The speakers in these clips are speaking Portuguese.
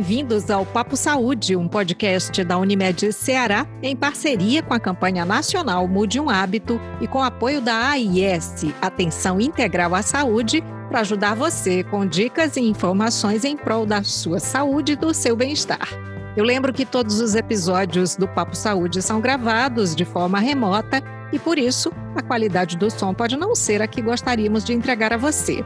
bem-vindos ao Papo Saúde, um podcast da Unimed Ceará, em parceria com a campanha nacional Mude um Hábito e com apoio da AIS, Atenção Integral à Saúde, para ajudar você com dicas e informações em prol da sua saúde e do seu bem-estar. Eu lembro que todos os episódios do Papo Saúde são gravados de forma remota e, por isso, a qualidade do som pode não ser a que gostaríamos de entregar a você.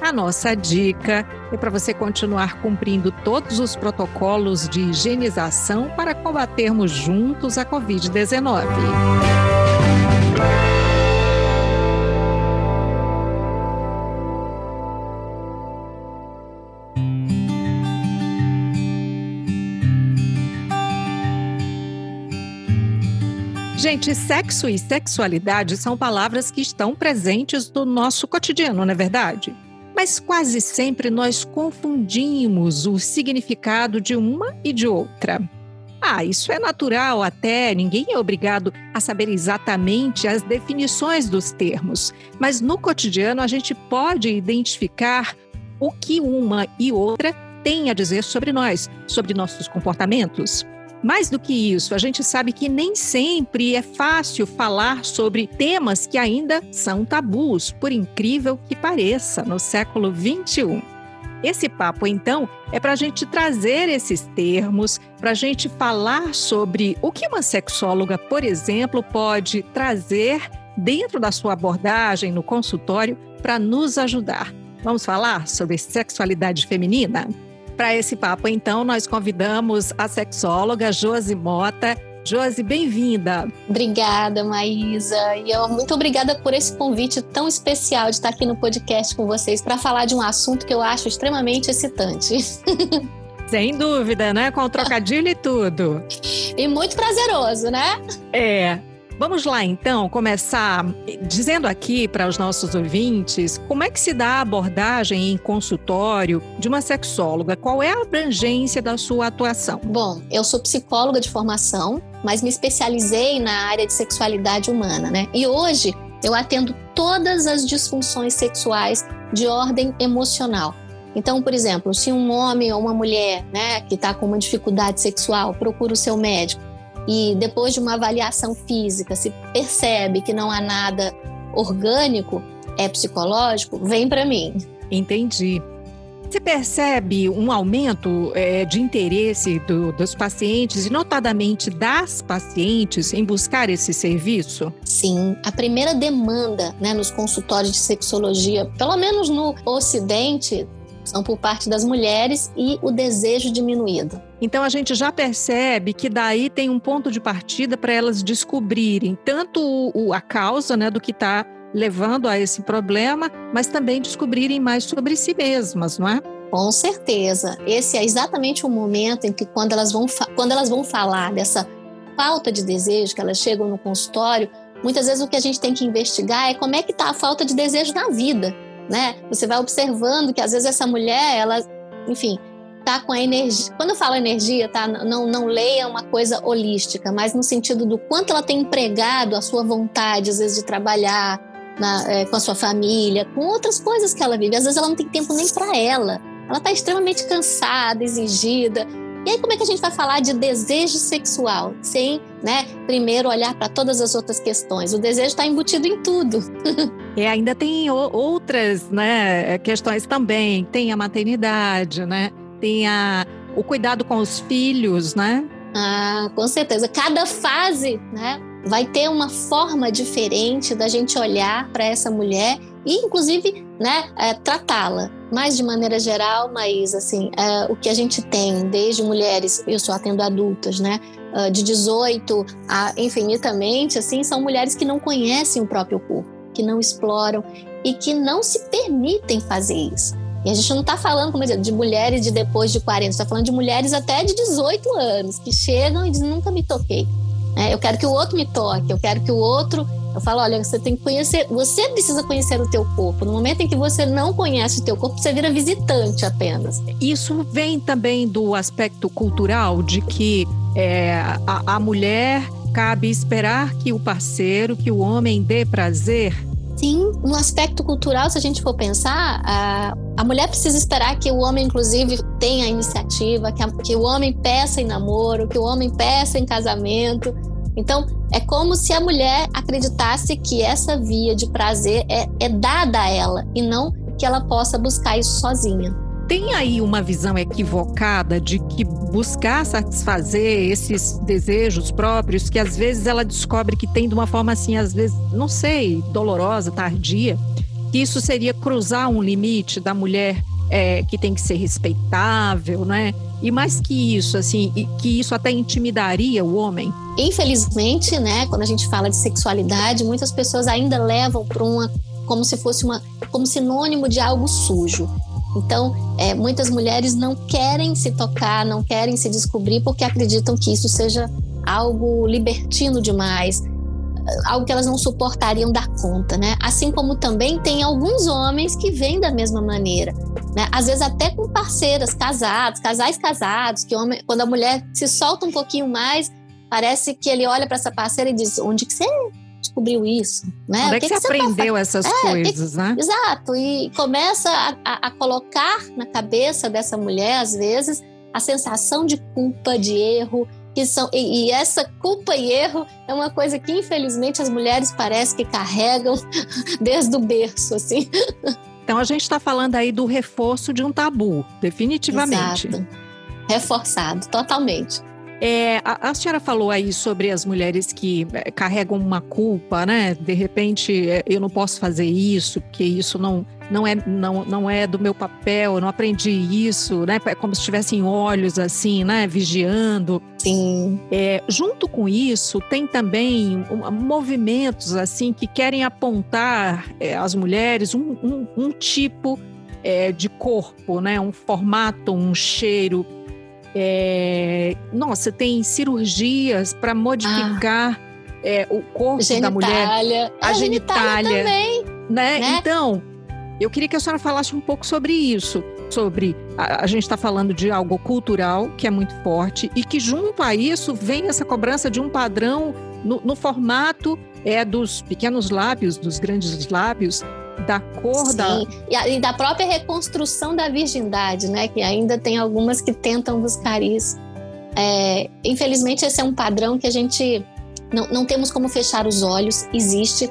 A nossa dica é para você continuar cumprindo todos os protocolos de higienização para combatermos juntos a Covid-19. Gente, sexo e sexualidade são palavras que estão presentes no nosso cotidiano, não é verdade? Mas quase sempre nós confundimos o significado de uma e de outra. Ah, isso é natural até, ninguém é obrigado a saber exatamente as definições dos termos, mas no cotidiano a gente pode identificar o que uma e outra têm a dizer sobre nós, sobre nossos comportamentos. Mais do que isso, a gente sabe que nem sempre é fácil falar sobre temas que ainda são tabus, por incrível que pareça, no século 21. Esse papo, então, é para a gente trazer esses termos, para a gente falar sobre o que uma sexóloga, por exemplo, pode trazer dentro da sua abordagem no consultório para nos ajudar. Vamos falar sobre sexualidade feminina? Para esse papo, então, nós convidamos a sexóloga Josi Mota. Josi, bem-vinda. Obrigada, Maísa. E eu muito obrigada por esse convite tão especial de estar aqui no podcast com vocês para falar de um assunto que eu acho extremamente excitante. Sem dúvida, né? Com o trocadilho e tudo. E muito prazeroso, né? É. Vamos lá, então, começar dizendo aqui para os nossos ouvintes como é que se dá a abordagem em consultório de uma sexóloga? Qual é a abrangência da sua atuação? Bom, eu sou psicóloga de formação, mas me especializei na área de sexualidade humana, né? E hoje eu atendo todas as disfunções sexuais de ordem emocional. Então, por exemplo, se um homem ou uma mulher, né, que está com uma dificuldade sexual, procura o seu médico e depois de uma avaliação física se percebe que não há nada orgânico, é psicológico, vem para mim. Entendi. Você percebe um aumento é, de interesse do, dos pacientes e, notadamente, das pacientes em buscar esse serviço? Sim. A primeira demanda né, nos consultórios de sexologia, pelo menos no Ocidente, são por parte das mulheres e o desejo diminuído. Então a gente já percebe que daí tem um ponto de partida para elas descobrirem tanto o, a causa né, do que está levando a esse problema, mas também descobrirem mais sobre si mesmas, não é? Com certeza. Esse é exatamente o momento em que quando elas vão, quando elas vão falar dessa falta de desejo, que elas chegam no consultório, muitas vezes o que a gente tem que investigar é como é que está a falta de desejo na vida né? Você vai observando que às vezes essa mulher, ela, enfim, tá com a energia. Quando eu falo energia, tá? Não, não leia uma coisa holística, mas no sentido do quanto ela tem empregado a sua vontade, às vezes, de trabalhar na, é, com a sua família, com outras coisas que ela vive. Às vezes ela não tem tempo nem para ela. Ela está extremamente cansada, exigida. E aí, como é que a gente vai falar de desejo sexual sem, né, primeiro olhar para todas as outras questões? O desejo está embutido em tudo. E ainda tem outras né, questões também. Tem a maternidade, né? Tem a, o cuidado com os filhos, né? Ah, com certeza. Cada fase, né? Vai ter uma forma diferente da gente olhar para essa mulher e, inclusive, né, é, tratá-la. Mas, de maneira geral, mas assim, é, o que a gente tem, desde mulheres, eu só atendo adultas, né, ah, de 18 a infinitamente, assim, são mulheres que não conhecem o próprio corpo que não exploram e que não se permitem fazer isso. E a gente não está falando, como eu de mulheres de depois de 40, está falando de mulheres até de 18 anos, que chegam e dizem, nunca me toquei. É, eu quero que o outro me toque, eu quero que o outro... Eu falo, olha, você tem que conhecer, você precisa conhecer o teu corpo. No momento em que você não conhece o teu corpo, você vira visitante apenas. Isso vem também do aspecto cultural, de que é, a, a mulher cabe esperar que o parceiro, que o homem dê prazer Sim, no aspecto cultural, se a gente for pensar, A mulher precisa esperar que o homem, inclusive, tenha a iniciativa, que, a, que o homem peça em namoro, que o homem peça em casamento. Então, é como se a mulher acreditasse que essa via de prazer é, é dada a ela e não que ela possa buscar isso sozinha. Tem aí uma visão equivocada de que buscar satisfazer esses desejos próprios, que às vezes ela descobre que tem de uma forma assim, às vezes, não sei, dolorosa, tardia, que isso seria cruzar um limite da mulher é, que tem que ser respeitável, né? E mais que isso, assim, que isso até intimidaria o homem. Infelizmente, né, quando a gente fala de sexualidade, muitas pessoas ainda levam para uma como se fosse uma como sinônimo de algo sujo. Então, é, muitas mulheres não querem se tocar, não querem se descobrir porque acreditam que isso seja algo libertino demais, algo que elas não suportariam dar conta, né? Assim como também tem alguns homens que vêm da mesma maneira, né? Às vezes até com parceiras casados, casais casados, que homem, quando a mulher se solta um pouquinho mais, parece que ele olha para essa parceira e diz: "Onde que você descobriu isso, né? Onde é que, que, você aprendeu tá... essas é, coisas, que... né? Exato, e começa a, a, a colocar na cabeça dessa mulher, às vezes, a sensação de culpa, de erro, que são e, e, essa culpa e erro é uma coisa que infelizmente as mulheres parece que carregam desde o berço, assim. Então a gente está falando aí do reforço de um tabu, definitivamente. Exato. Reforçado, totalmente. É, a, a, senhora falou aí sobre as mulheres que é, carregam uma culpa, né? De repente, é, eu não posso fazer isso, porque isso não, não, é, não, não é do meu papel, não aprendi isso, né? É como se tivessem olhos assim, né? Vigiando. Sim. É, junto com isso, tem também movimentos assim que querem apontar é, às mulheres um, um, um tipo é, de corpo, né? Um formato, um cheiro é, nossa, tem cirurgias para modificar ah, é, o corpo genitália. da mulher, a, a genitália, genitália também, né? né? Então, eu queria que a senhora falasse um pouco sobre isso, sobre a, a gente está falando de algo cultural que é muito forte e que junto a isso vem essa cobrança de um padrão no, no formato é dos pequenos lábios, dos grandes lábios, da cor Sim. da. E, da própria reconstrução da virgindade, né? Que ainda tem algumas que tentam buscar isso. É, infelizmente, esse é um padrão que a gente não, não temos como fechar os olhos, existe.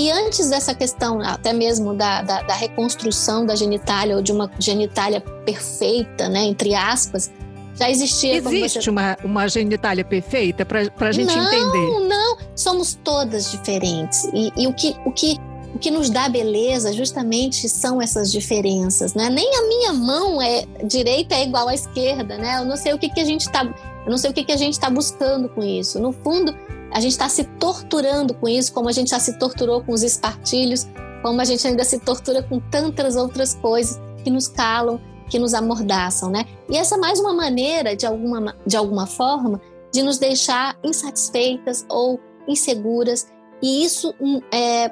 E antes dessa questão, até mesmo da, da, da reconstrução da genitália, ou de uma genitália perfeita, né, entre aspas, já existia. Existe você... uma, uma genitália perfeita para a gente não, entender? Não, não. Somos todas diferentes. E, e, o, que, o que o que nos dá beleza justamente são essas diferenças, né? Nem a minha mão é direita é igual à esquerda, né? Eu não sei o que, que a gente está, eu não sei o que, que a gente está buscando com isso. No fundo, a gente está se torturando com isso, como a gente já se torturou com os espartilhos, como a gente ainda se tortura com tantas outras coisas que nos calam, que nos amordaçam, né? E essa é mais uma maneira, de alguma, de alguma forma, de nos deixar insatisfeitas ou inseguras. E isso hum, é,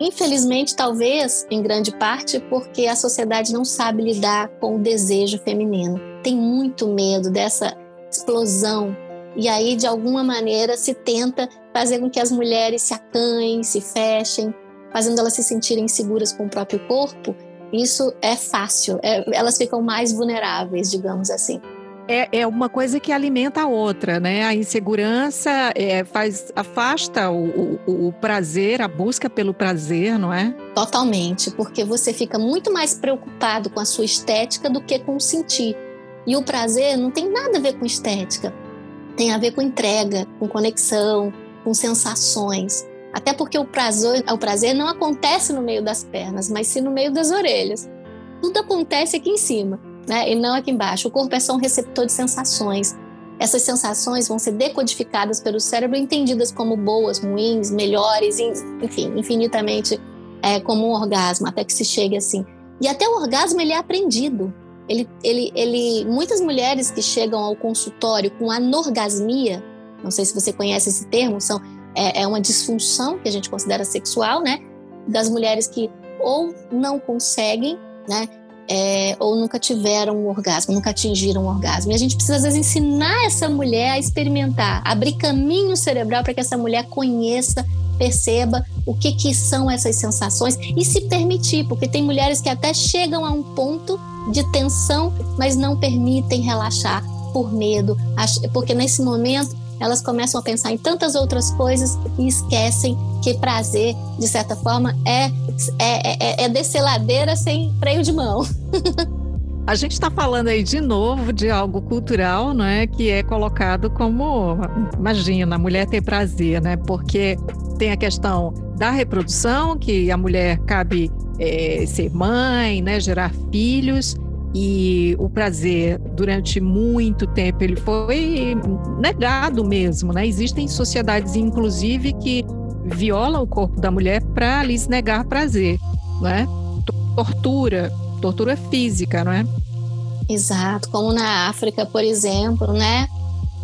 Infelizmente, talvez, em grande parte, porque a sociedade não sabe lidar com o desejo feminino. Tem muito medo dessa explosão. E aí, de alguma maneira, se tenta fazer com que as mulheres se acanhem, se fechem, fazendo elas se sentirem seguras com o próprio corpo. Isso é fácil, é, elas ficam mais vulneráveis, digamos assim é, é uma coisa que alimenta a outra, né? A insegurança é, faz, afasta o, o, o, prazer, a busca pelo prazer, não é? Totalmente, porque você fica muito mais preocupado com a sua estética do que com o sentir. E o prazer não tem nada a ver com estética, tem a ver com entrega, com conexão, com sensações. Até porque o prazer, o prazer não acontece no meio das pernas, mas sim no meio das orelhas. Tudo acontece aqui em cima né? E não aqui embaixo. O corpo é só um receptor de sensações. Essas sensações vão ser decodificadas pelo cérebro, entendidas como boas, ruins, melhores, enfim, infinitamente é, como um orgasmo, até que se chegue assim. E até o orgasmo ele é aprendido. Ele, ele, ele, muitas mulheres que chegam ao consultório com anorgasmia, não sei se você conhece esse termo, são, é, é uma disfunção que a gente considera sexual, né? Das mulheres que ou não conseguem, né? É, ou nunca tiveram um orgasmo, nunca atingiram um orgasmo. E a gente precisa, às vezes, ensinar essa mulher a experimentar, abrir caminho cerebral para que essa mulher conheça perceba o que, que são essas sensações e se permitir, porque tem mulheres que até chegam a um ponto de tensão, mas não permitem relaxar por medo, porque nesse momento elas começam a pensar em tantas outras coisas e esquecem que prazer, de certa forma, é, é, é, é descer ladeira sem freio de mão. A gente está falando aí de novo de algo cultural, né, que é colocado como, imagina, a mulher ter prazer, né, porque tem a questão da reprodução, que a mulher cabe é, ser mãe, né, gerar filhos, e o prazer durante muito tempo ele foi negado mesmo, né? Existem sociedades inclusive que violam o corpo da mulher para lhes negar prazer, né? Tortura, tortura física, não é? Exato, como na África, por exemplo, né?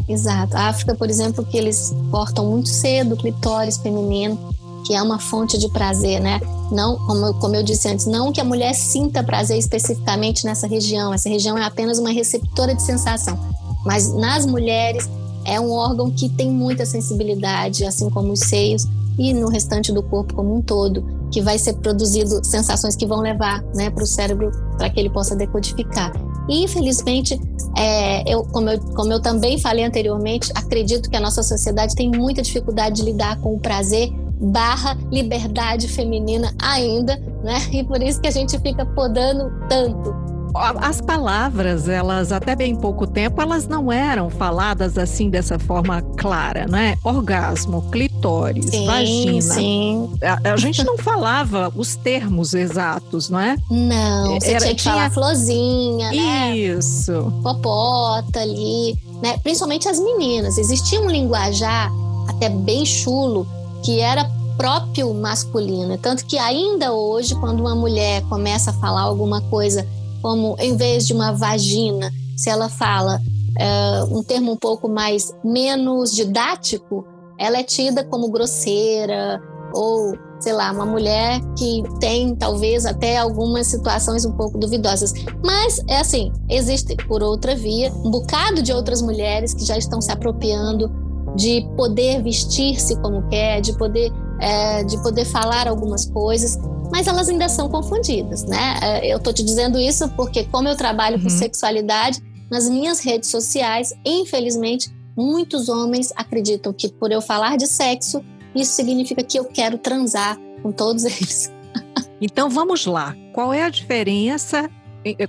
Exato. A África, por exemplo, que eles cortam muito cedo o clitóris feminino, que é uma fonte de prazer, né? Não, como, como eu disse antes, não que a mulher sinta prazer especificamente nessa região, essa região é apenas uma receptora de sensação, mas nas mulheres é um órgão que tem muita sensibilidade, assim como os seios e no restante do corpo como um todo, que vai ser produzido sensações que vão levar né, para o cérebro para que ele possa decodificar. E, infelizmente, é, eu, como, eu, como eu também falei anteriormente, acredito que a nossa sociedade tem muita dificuldade de lidar com o prazer barra liberdade feminina ainda, né? E por isso que a gente fica podando tanto as palavras, elas até bem pouco tempo, elas não eram faladas assim dessa forma clara, né? Orgasmo, clitóris, sim, vagina. Sim. A, a, gente não falava os termos exatos, não é? Não, você Era, tinha que tinha... falar florzinha, né? Isso. Popota ali, né? Principalmente as meninas. Existia um linguajar até bem chulo que era próprio masculino. Tanto que ainda hoje, quando uma mulher começa a falar alguma coisa como em vez de uma vagina, se ela fala é, um termo um pouco mais menos didático, ela é tida como grosseira ou sei lá, uma mulher que tem talvez até algumas situações um pouco duvidosas. Mas é assim, existe por outra via um bocado de outras mulheres que já estão se apropriando de poder vestir-se como quer, de poder é, de poder falar algumas coisas mas elas ainda são confundidas, né? É, eu tô te dizendo isso porque, como eu trabalho uhum. com sexualidade, nas minhas redes sociais, infelizmente, muitos homens acreditam que por eu falar de sexo, isso significa que eu quero transar com todos eles. Então vamos lá. Qual é a diferença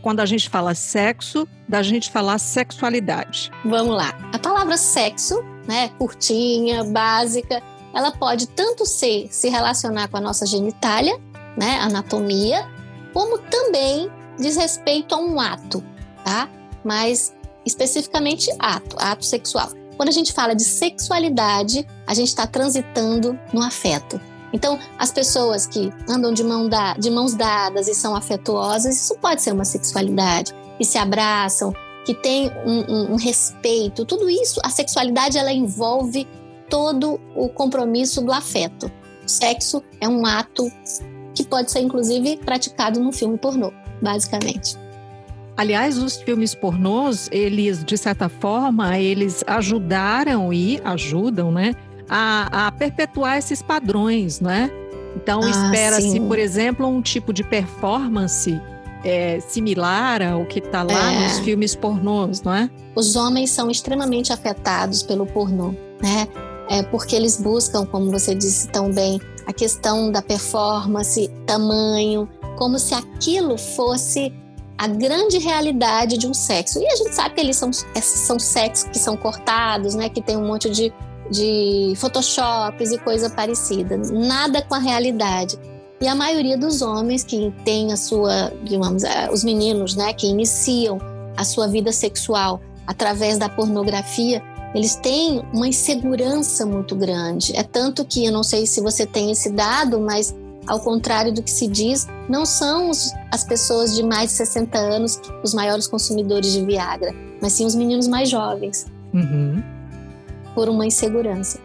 quando a gente fala sexo da gente falar sexualidade? Vamos lá. A palavra sexo, né, curtinha, básica, ela pode tanto ser se relacionar com a nossa genitália, né, anatomia, como também diz respeito a um ato, tá? Mas especificamente ato, ato sexual. Quando a gente fala de sexualidade, a gente está transitando no afeto. Então, as pessoas que andam de, mão da, de mãos dadas e são afetuosas, isso pode ser uma sexualidade, que se abraçam, que tem um, um, um respeito, tudo isso, a sexualidade ela envolve todo o compromisso do afeto. O sexo é um ato que pode ser inclusive praticado num filme pornô, basicamente. Aliás, os filmes pornôs, eles, de certa forma, eles ajudaram e ajudam, né, a, a perpetuar esses padrões, né? Então, ah, espera-se, por exemplo, um tipo de performance é, similar ao que está lá é. nos filmes pornôs, não é? Os homens são extremamente afetados pelo pornô, né? É porque eles buscam, como você disse tão bem, a questão da performance, tamanho, como se aquilo fosse a grande realidade de um sexo. E a gente sabe que eles são, são sexos que são cortados, né? Que tem um monte de, de photoshops e coisa parecida. Nada com a realidade. E a maioria dos homens que tem a sua, digamos, eh, os meninos, né? Que iniciam a sua vida sexual através da pornografia, eles têm uma insegurança muito grande. É tanto que, eu não sei se você tem esse dado, mas ao contrário do que se diz, não são os, as pessoas de mais de 60 anos os maiores consumidores de Viagra, mas sim os meninos mais jovens. Uhum. Por uma insegurança.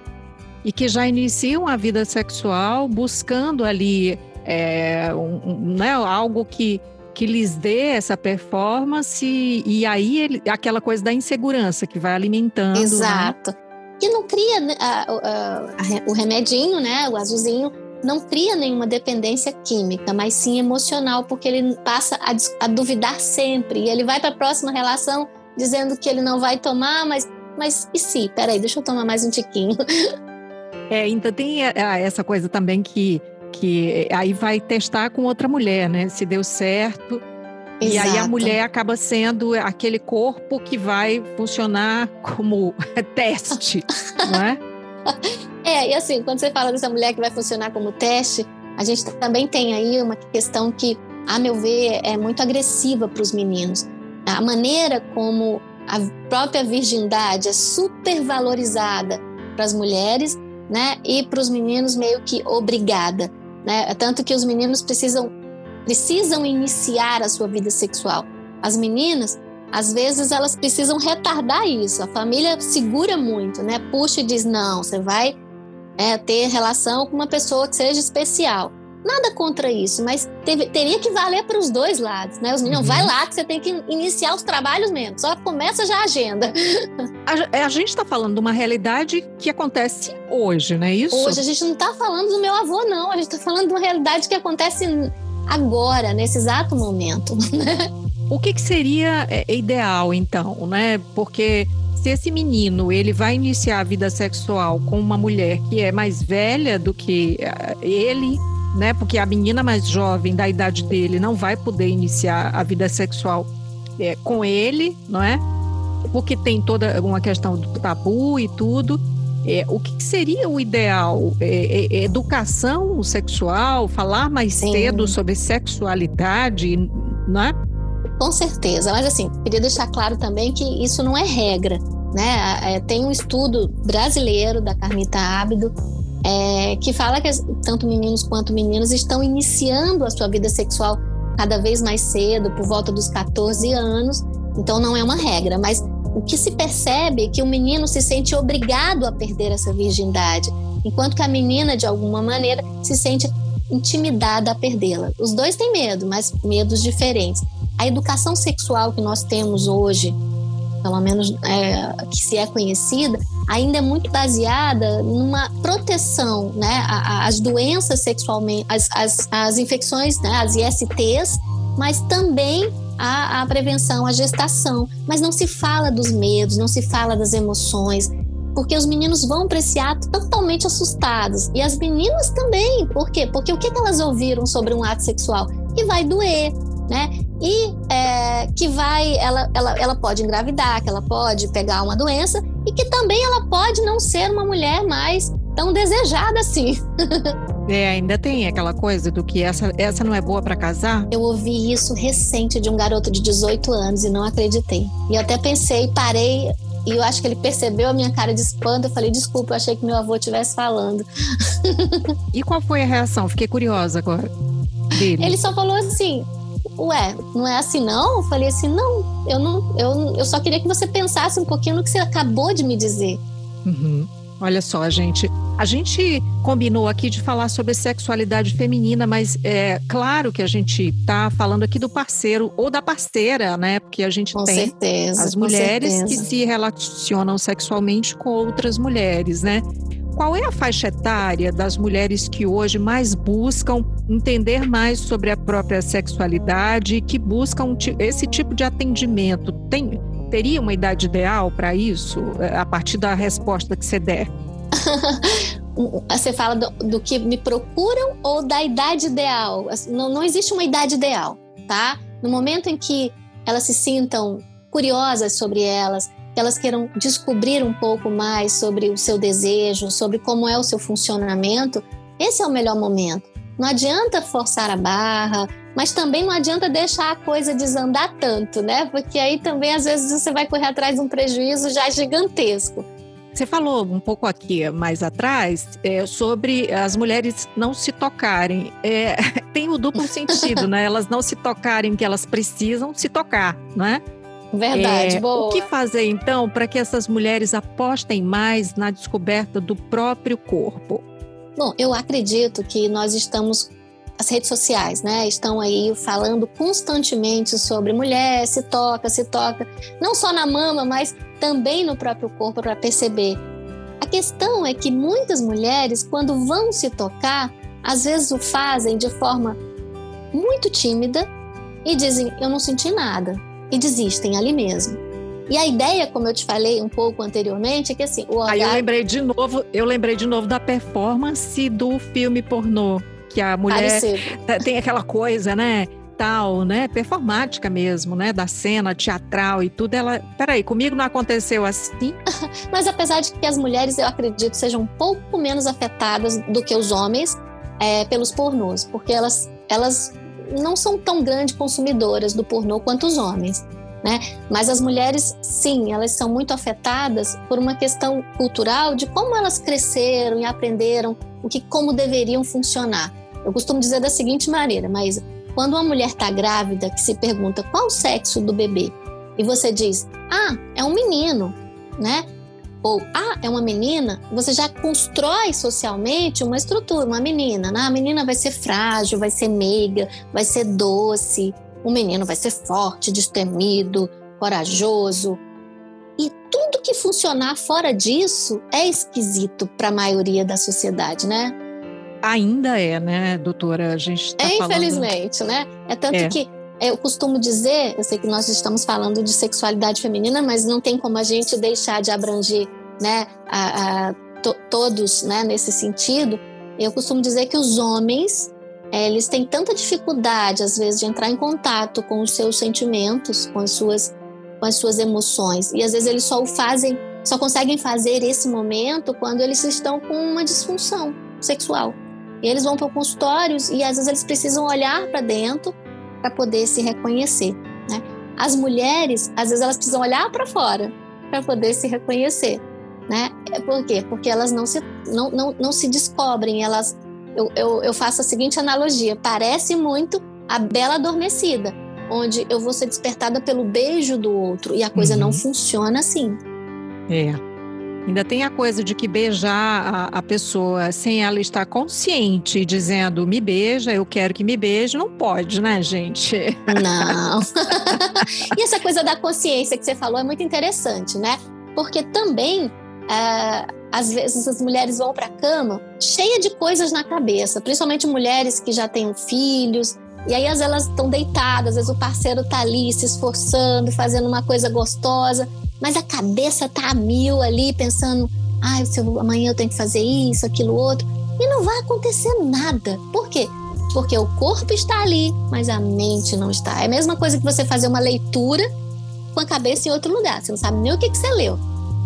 E que já iniciam a vida sexual buscando ali é, um, né, algo que que lhes dê essa performance e aí ele, aquela coisa da insegurança que vai alimentando. Né? Exato. Né? que não cria né, a, a, a, o remedinho, né, o azulzinho, não cria nenhuma dependência química, mas sim emocional, porque ele passa a, a duvidar sempre. E ele vai para a próxima relação dizendo que ele não vai tomar, mas, mas e se? Peraí, deixa eu tomar mais um tiquinho. É, ainda tem é, é, essa coisa também que, que aí vai testar com outra mulher, né? Se deu certo. Exato. E aí a mulher acaba sendo aquele corpo que vai funcionar como teste, não é? É, e assim, quando você fala dessa mulher que vai funcionar como teste, a gente também tem aí uma questão que, a meu ver, é muito agressiva para os meninos. A maneira como a própria virgindade é super valorizada para as mulheres, né? E para os meninos meio que obrigada, né? Tanto que os meninos precisam precisam iniciar a sua vida sexual. As meninas às vezes elas precisam retardar isso. A família segura muito, né? Puxa e diz: não, você vai é, ter relação com uma pessoa que seja especial. Nada contra isso, mas teve, teria que valer para os dois lados, né? Os meninos, uhum. vai lá que você tem que iniciar os trabalhos mesmo, só começa já a agenda. A, é, a gente está falando de uma realidade que acontece hoje, não é isso? Hoje, a gente não está falando do meu avô, não, a gente está falando de uma realidade que acontece agora, nesse exato momento. Né? O que, que seria é, ideal, então, né? Porque se esse menino ele vai iniciar a vida sexual com uma mulher que é mais velha do que eh, ele, né? Porque a menina mais jovem da idade dele não vai poder iniciar a vida sexual é, com ele, não é? Porque tem toda uma questão do tabu e tudo. É, o que seria o ideal? É, é, educação sexual, falar mais Sim. cedo sobre sexualidade, não é? Com certeza, mas assim, queria deixar claro também que isso não é regra, né? É, tem um estudo brasileiro da Carmita Ábido é, que fala que tanto meninos quanto meninas estão iniciando a sua vida sexual cada vez mais cedo, por volta dos 14 anos, então não é uma regra, mas o que se percebe é que o menino se sente obrigado a perder essa virgindade, enquanto que a menina, de alguma maneira, se sente intimidada a perdê-la. Os dois têm medo, mas medos diferentes a educação sexual que nós temos hoje, pelo menos é, que se é conhecida, ainda é muito baseada numa proteção, né, às doenças sexualmente, as, as, as infecções, né, as ISTs, mas também a, a prevenção, a gestação. Mas não se fala dos medos, não se fala das emoções, porque os meninos vão para esse ato totalmente assustados. E as meninas também. Por quê? Porque o que elas ouviram sobre um ato sexual? Que vai doer, né? E é, que vai, ela, ela, ela pode engravidar, que ela pode pegar uma doença e que também ela pode não ser uma mulher mais tão desejada assim. É, ainda tem aquela coisa do que essa, essa não é boa para casar? Eu ouvi isso recente de um garoto de 18 anos e não acreditei. E eu até pensei, parei e eu acho que ele percebeu a minha cara de espanto. Eu falei, desculpa, eu achei que meu avô estivesse falando. E qual foi a reação? Fiquei curiosa agora. Dele. Ele só falou assim: ué, não é assim não? Eu falei assim, não, eu não, eu, eu só queria que você pensasse um pouquinho no que você acabou de me dizer. Uhum. Olha só, gente. A gente combinou aqui de falar sobre sexualidade feminina, mas é claro que a gente está falando aqui do parceiro ou da parceira, né? Porque a gente com tem certeza, as mulheres que se relacionam sexualmente com outras mulheres, né? Qual é a faixa etária das mulheres que hoje mais buscam entender mais sobre a própria sexualidade e que buscam esse tipo de atendimento? Tem, teria uma idade ideal para isso, é, a partir da resposta que você der? você fala do, do, que me procuram ou da idade ideal? Não, não existe uma idade ideal, tá? No momento em que elas se sintam curiosas sobre elas, que elas queiram descobrir um pouco mais sobre o seu desejo, sobre como é o seu funcionamento, esse é o melhor momento. Não adianta forçar a barra, mas também não adianta deixar a coisa desandar tanto, né? Porque aí também às vezes você vai correr atrás de um prejuízo já gigantesco. Você falou um pouco aqui mais atrás é, sobre as mulheres não se tocarem. É, tem o duplo sentido, né? Elas não se tocarem que elas precisam se tocar, não é? Verdade, é, boa. O que fazer então para que essas mulheres apostem mais na descoberta do próprio corpo? Bom, eu acredito que nós estamos as redes sociais, né, estão aí falando constantemente sobre mulher, se toca, se toca, não só na mama, mas também no próprio corpo para perceber A questão é que muitas mulheres, quando vão se tocar, às vezes o fazem de forma muito tímida e dizem: Eu não senti nada, e desistem ali mesmo. E a ideia, como eu te falei um pouco anteriormente, é que assim, o orgasmo... Aí eu lembrei de novo, eu lembrei de novo da performance do filme pornô, que a mulher Parecido. tem aquela coisa, né? Tal, né? Performática mesmo, né? Da cena teatral e tudo. Ela, peraí, comigo não aconteceu assim. Mas apesar de que as mulheres, eu acredito, sejam um pouco menos afetadas do que os homens é, pelos pornôs, porque elas, elas não são tão grandes consumidoras do pornô quanto os homens né? Mas as mulheres, sim, elas são muito afetadas por uma questão cultural de como elas cresceram e aprenderam o que como deveriam funcionar. Eu costumo dizer da seguinte maneira, mas quando uma mulher está grávida que se pergunta qual o sexo do bebê e você diz, ah, é um menino, né? Ou, ah, é uma menina, você já constrói socialmente uma estrutura, uma menina. Né? A menina vai ser frágil, vai ser meiga, vai ser doce, o menino vai ser forte, destemido, corajoso. E tudo que funcionar fora disso é esquisito para a maioria da sociedade, né? Ainda é, né, doutora? A gente tá é, infelizmente, falando... né? É tanto é. que eu costumo dizer, eu sei que nós estamos falando de sexualidade feminina, mas não tem como a gente deixar de abranger, né, a, a to, todos, né, nesse sentido. Eu costumo dizer que os homens é, eles têm tanta dificuldade, às vezes, de entrar em contato com os seus sentimentos, com as suas, com as suas emoções. E às vezes eles só o fazem, só conseguem fazer esse momento quando eles estão com uma disfunção sexual. E eles vão para consultórios e às vezes eles precisam olhar para dentro para poder se reconhecer. Né? As mulheres, às vezes, elas precisam olhar para fora para poder se reconhecer. Né? Por quê? Porque elas não se, não, não, não se descobrem, elas eu, eu, eu faço a seguinte analogia: parece muito a Bela Adormecida, onde eu vou ser despertada pelo beijo do outro e a coisa uhum. não funciona assim. É. Ainda tem a coisa de que beijar a, a, pessoa sem ela estar consciente, dizendo me beija, eu quero que me beije, não pode, né, gente? Não. e essa coisa da consciência que você falou é muito interessante, né? Porque também é, às vezes as mulheres vão para a cama cheia de coisas na cabeça, principalmente mulheres que já têm filhos. E aí as elas estão deitadas, às vezes o parceiro tá ali se esforçando, fazendo uma coisa gostosa, mas a cabeça tá a mil ali pensando, ai, ah, amanhã eu tenho que fazer isso, aquilo outro, e não vai acontecer nada. Por quê? Porque o corpo está ali, mas a mente não está. É a mesma coisa que você fazer uma leitura com a cabeça em outro lugar. Você não sabe nem o que, que você leu.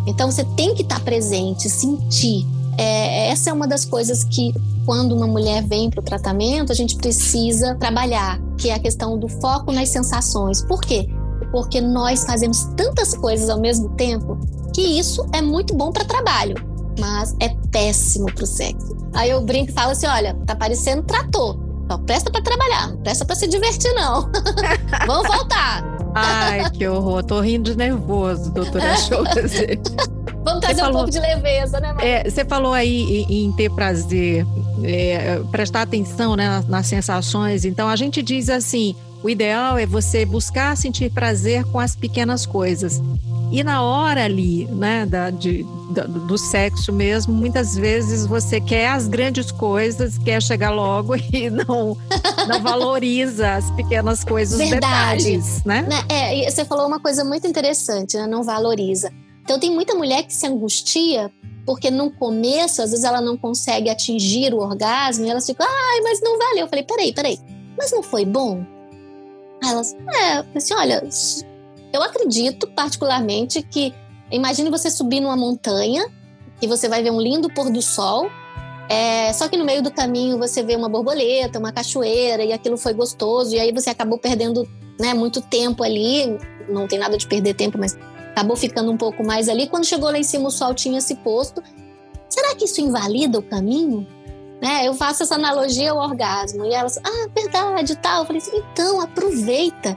Então você tem que estar presente, sentir. É, essa é uma das coisas que, quando uma mulher vem para o tratamento, a gente precisa trabalhar, que é a questão do foco nas sensações. Por quê? Porque nós fazemos tantas coisas ao mesmo tempo que isso é muito bom para trabalho, mas é péssimo para o sexo. Aí eu brinco e falo assim: olha, tá parecendo trator. Só presta para trabalhar, não presta para se divertir, não. Vamos voltar. Ai, que horror. Tô rindo de nervoso, doutora Chose. Vamos trazer falou, um pouco de leveza, né, Maria? É, você falou aí em, em ter prazer, é, prestar atenção né, nas, nas sensações. Então, a gente diz assim: o ideal é você buscar sentir prazer com as pequenas coisas. E na hora ali, né, da, de, da, do sexo mesmo, muitas vezes você quer as grandes coisas, quer chegar logo e não, não valoriza as pequenas coisas, os detalhes, né? né? É, você falou uma coisa muito interessante, né? não valoriza. Então tem muita mulher que se angustia porque no começo, às vezes ela não consegue atingir o orgasmo e elas ficam, ai, mas não valeu. Eu falei, peraí, peraí, mas não foi bom? Elas, é, assim, olha, eu acredito particularmente que imagine você subir numa montanha e você vai ver um lindo pôr do sol. É, só que no meio do caminho você vê uma borboleta, uma cachoeira e aquilo foi gostoso e aí você acabou perdendo né, muito tempo ali. Não tem nada de perder tempo, mas acabou ficando um pouco mais ali. Quando chegou lá em cima o sol tinha se posto. Será que isso invalida o caminho? Né? Eu faço essa analogia ao orgasmo e elas, ah, verdade, tal. Eu falei assim, então aproveita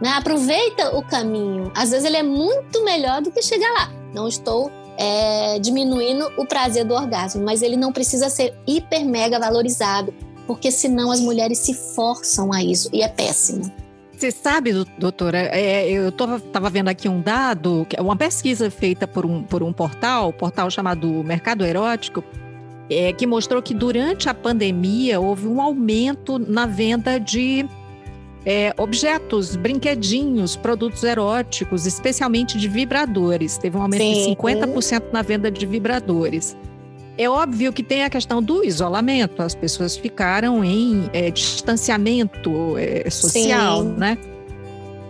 né? Aproveita o caminho. Às vezes ele é muito melhor do que chegar lá. Não estou é, diminuindo o prazer do orgasmo, mas ele não precisa ser hiper mega valorizado, porque senão as mulheres se forçam a isso e é péssimo. Você sabe, doutora, é, eu estava vendo aqui um dado, uma pesquisa feita por um, por um portal, portal chamado Mercado Erótico, é, que mostrou que durante a pandemia houve um aumento na venda de é, objetos, brinquedinhos, produtos eróticos, especialmente de vibradores. Teve um aumento Sim. de 50% na venda de vibradores. É óbvio que tem a questão do isolamento, as pessoas ficaram em é, distanciamento é, social, Sim. né?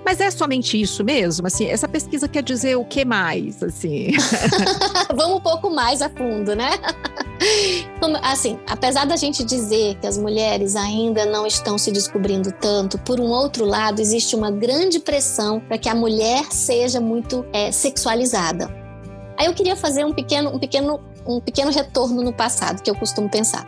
Mas é somente isso mesmo? Assim, essa pesquisa quer dizer o que mais? Assim? Vamos um pouco mais a fundo, né? Assim, apesar da gente dizer que as mulheres ainda não estão se descobrindo tanto, por um outro lado, existe uma grande pressão para que a mulher seja muito é, sexualizada. Aí eu queria fazer um pequeno, um pequeno, um pequeno retorno no passado, que eu costumo pensar.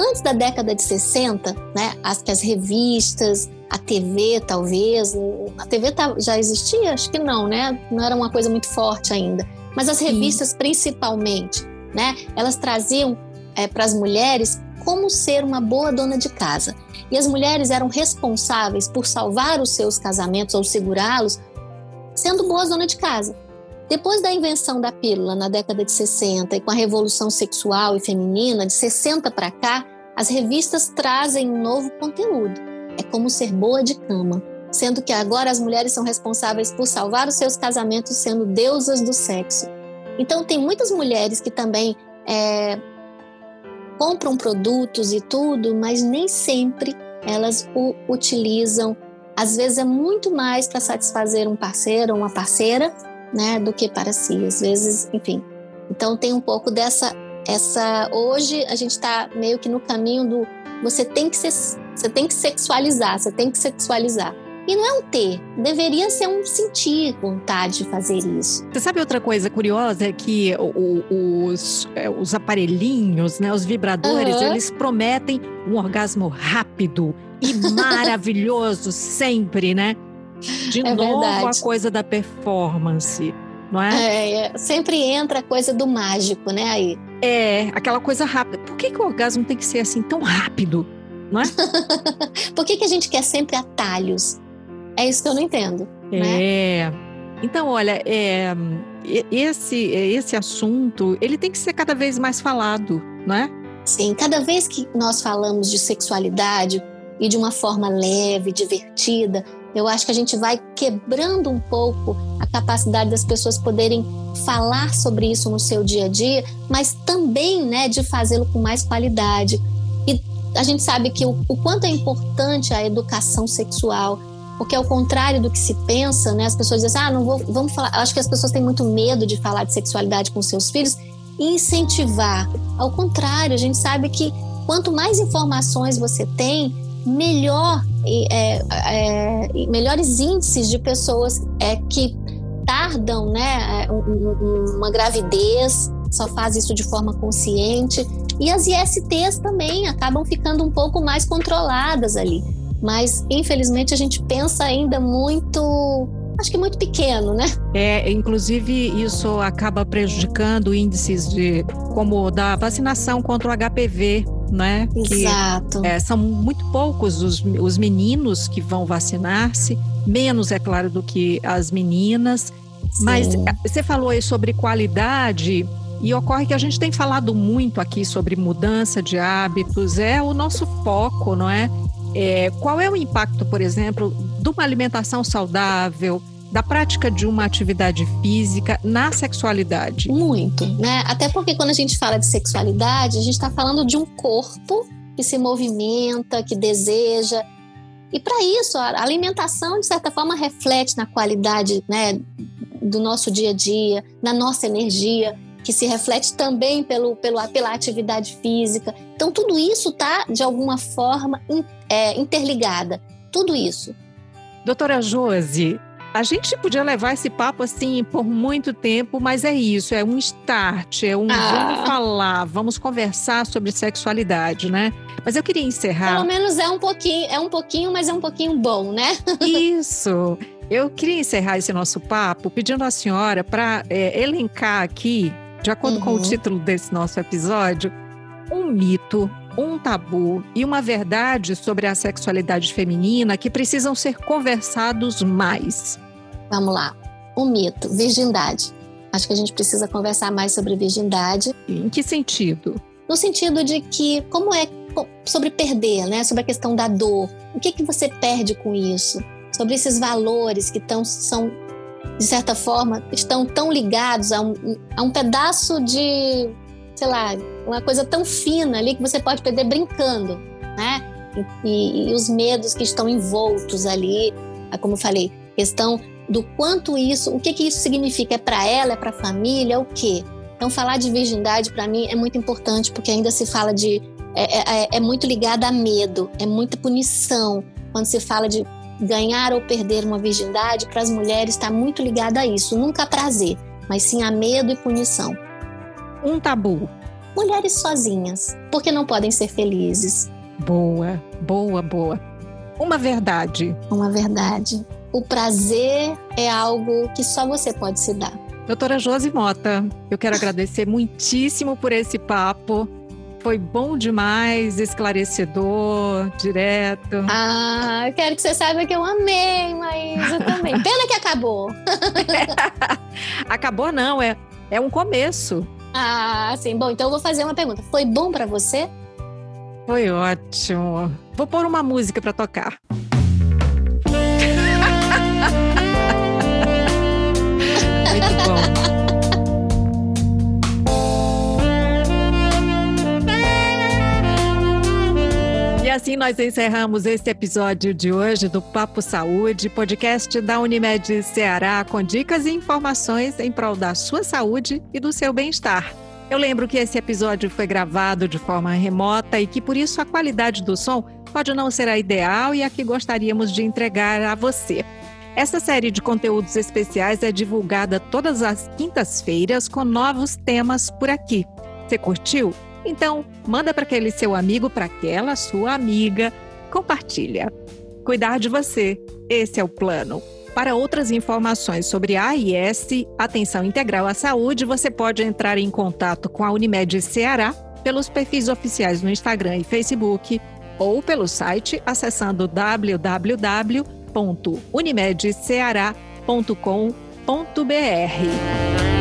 Antes da década de 60, né, as, as revistas, a TV talvez, a TV tá, já existia? Acho que não, né? Não era uma coisa muito forte ainda. Mas as revistas Sim. principalmente, né? Elas traziam é, para as mulheres como ser uma boa dona de casa. E as mulheres eram responsáveis por salvar os seus casamentos ou segurá-los, sendo boas donas de casa. Depois da invenção da pílula na década de 60 e com a revolução sexual e feminina de 60 para cá, as revistas trazem um novo conteúdo. É como ser boa de cama, sendo que agora as mulheres são responsáveis por salvar os seus casamentos sendo deusas do sexo. Então tem muitas mulheres que também é, compram produtos e tudo, mas nem sempre elas o utilizam. Às vezes é muito mais para satisfazer um parceiro ou uma parceira né, do que para si. Às vezes, enfim. Então tem um pouco dessa essa hoje a gente está meio que no caminho do você tem que você tem que sexualizar, você tem que sexualizar. E não é um ter, deveria ser um sentir vontade de fazer isso. Você sabe outra coisa curiosa? É que os, é, os aparelhinhos, né, os vibradores, uhum. eles prometem um orgasmo rápido e maravilhoso sempre, né? De é novo verdade. a coisa da performance, não é? é? é? Sempre entra a coisa do mágico, né? Aí. É, aquela coisa rápida. Por que, que o orgasmo tem que ser assim tão rápido? Não é? Por que, que a gente quer sempre atalhos? É isso que eu não entendo. Né? É. Né? Então, olha, é, esse, esse assunto ele tem que ser cada vez mais falado, não é? Sim, cada vez que nós falamos de sexualidade e de uma forma leve, divertida, eu acho que a gente vai quebrando um pouco a capacidade das pessoas poderem falar sobre isso no seu dia a dia, mas também né, de fazê-lo com mais qualidade. E a gente sabe que o, o quanto é importante a educação sexual, porque ao contrário do que se pensa, né, as pessoas dizem, ah, não vou, vamos falar. Acho que as pessoas têm muito medo de falar de sexualidade com seus filhos e incentivar. Ao contrário, a gente sabe que quanto mais informações você tem, melhor é, é, melhores índices de pessoas é, que tardam né, é, uma gravidez, só faz isso de forma consciente. E as ISTs também acabam ficando um pouco mais controladas ali. Mas, infelizmente, a gente pensa ainda muito acho que muito pequeno, né? É, inclusive isso acaba prejudicando índices de como da vacinação contra o HPV, né? Exato. Que, é, são muito poucos os, os meninos que vão vacinar-se, menos, é claro, do que as meninas. Sim. Mas é, você falou aí sobre qualidade. E ocorre que a gente tem falado muito aqui sobre mudança de hábitos, é o nosso foco, não é? É, qual é o impacto, por exemplo, de uma alimentação saudável, da prática de uma atividade física na sexualidade? Muito, né? Até porque quando a gente fala de sexualidade, a gente está falando de um corpo que se movimenta, que deseja. E para isso, a alimentação, de certa forma, reflete na qualidade né, do nosso dia a dia, na nossa energia que se reflete também pelo, pelo, pela atividade física. Então, tudo isso está, de alguma forma, in, é, interligada. Tudo isso. Doutora Josi, a gente podia levar esse papo assim por muito tempo, mas é isso, é um start, é um ah. vamos falar, vamos conversar sobre sexualidade, né? Mas eu queria encerrar. Pelo menos é um pouquinho, é um pouquinho, mas é um pouquinho bom, né? Isso. Eu queria encerrar esse nosso papo pedindo à senhora para é, elencar aqui de acordo uhum. com o uhum. título desse nosso episódio, um mito um tabu e uma verdade sobre a sexualidade feminina que precisam ser conversados mais. Vamos lá. Um mito, virgindade. Acho que a gente precisa conversar mais sobre virgindade. Em que sentido? No sentido de que, como é sobre perder, né? Sobre a questão da dor. O que, que você perde com isso? Sobre esses valores que tão, são, de certa forma, estão tão ligados a um, a um pedaço de, sei lá, uma coisa tão fina ali que você pode perder brincando, né? E, e, os medos que estão envoltos ali, como eu falei, questão do quanto isso, o que que isso significa é para ela, é para a família, é o quê? Então falar de virgindade para mim é muito importante porque ainda se fala de é, é, é, é muito ligada a medo, é muita punição. Quando se fala de ganhar ou perder uma virgindade, para as mulheres está muito ligada a isso, nunca a prazer, mas sim a medo e punição. Um tabu. Mulheres sozinhas, porque não podem ser felizes. Boa, boa, boa. Uma verdade. Uma verdade. O prazer é algo que só você pode se dar. Doutora Josi Mota, eu quero agradecer muitíssimo por esse papo. Foi bom demais, esclarecedor, direto. Ah, eu quero que você saiba que eu amei, Maísa, também. Pena que acabou. acabou não, é, é um começo. Ah, sim. Bom, então eu vou fazer uma pergunta. Foi bom para você? Foi ótimo. Vou pôr uma música para tocar. Assim nós encerramos este episódio de hoje do Papo Saúde, podcast da Unimed Ceará, com dicas e informações em prol da sua saúde e do seu bem-estar. Eu lembro que esse episódio foi gravado de forma remota e que por isso a qualidade do som pode não ser a ideal e a que gostaríamos de entregar a você. Essa série de conteúdos especiais é divulgada todas as quintas-feiras com novos temas por aqui. Você curtiu? Então, manda para aquele seu amigo, para aquela sua amiga, compartilha. Cuidar de você, esse é o plano. Para outras informações sobre AIS, Atenção Integral à Saúde, você pode entrar em contato com a Unimed Ceará pelos perfis oficiais no Instagram e Facebook ou pelo site acessando www.unimedceará.com.br.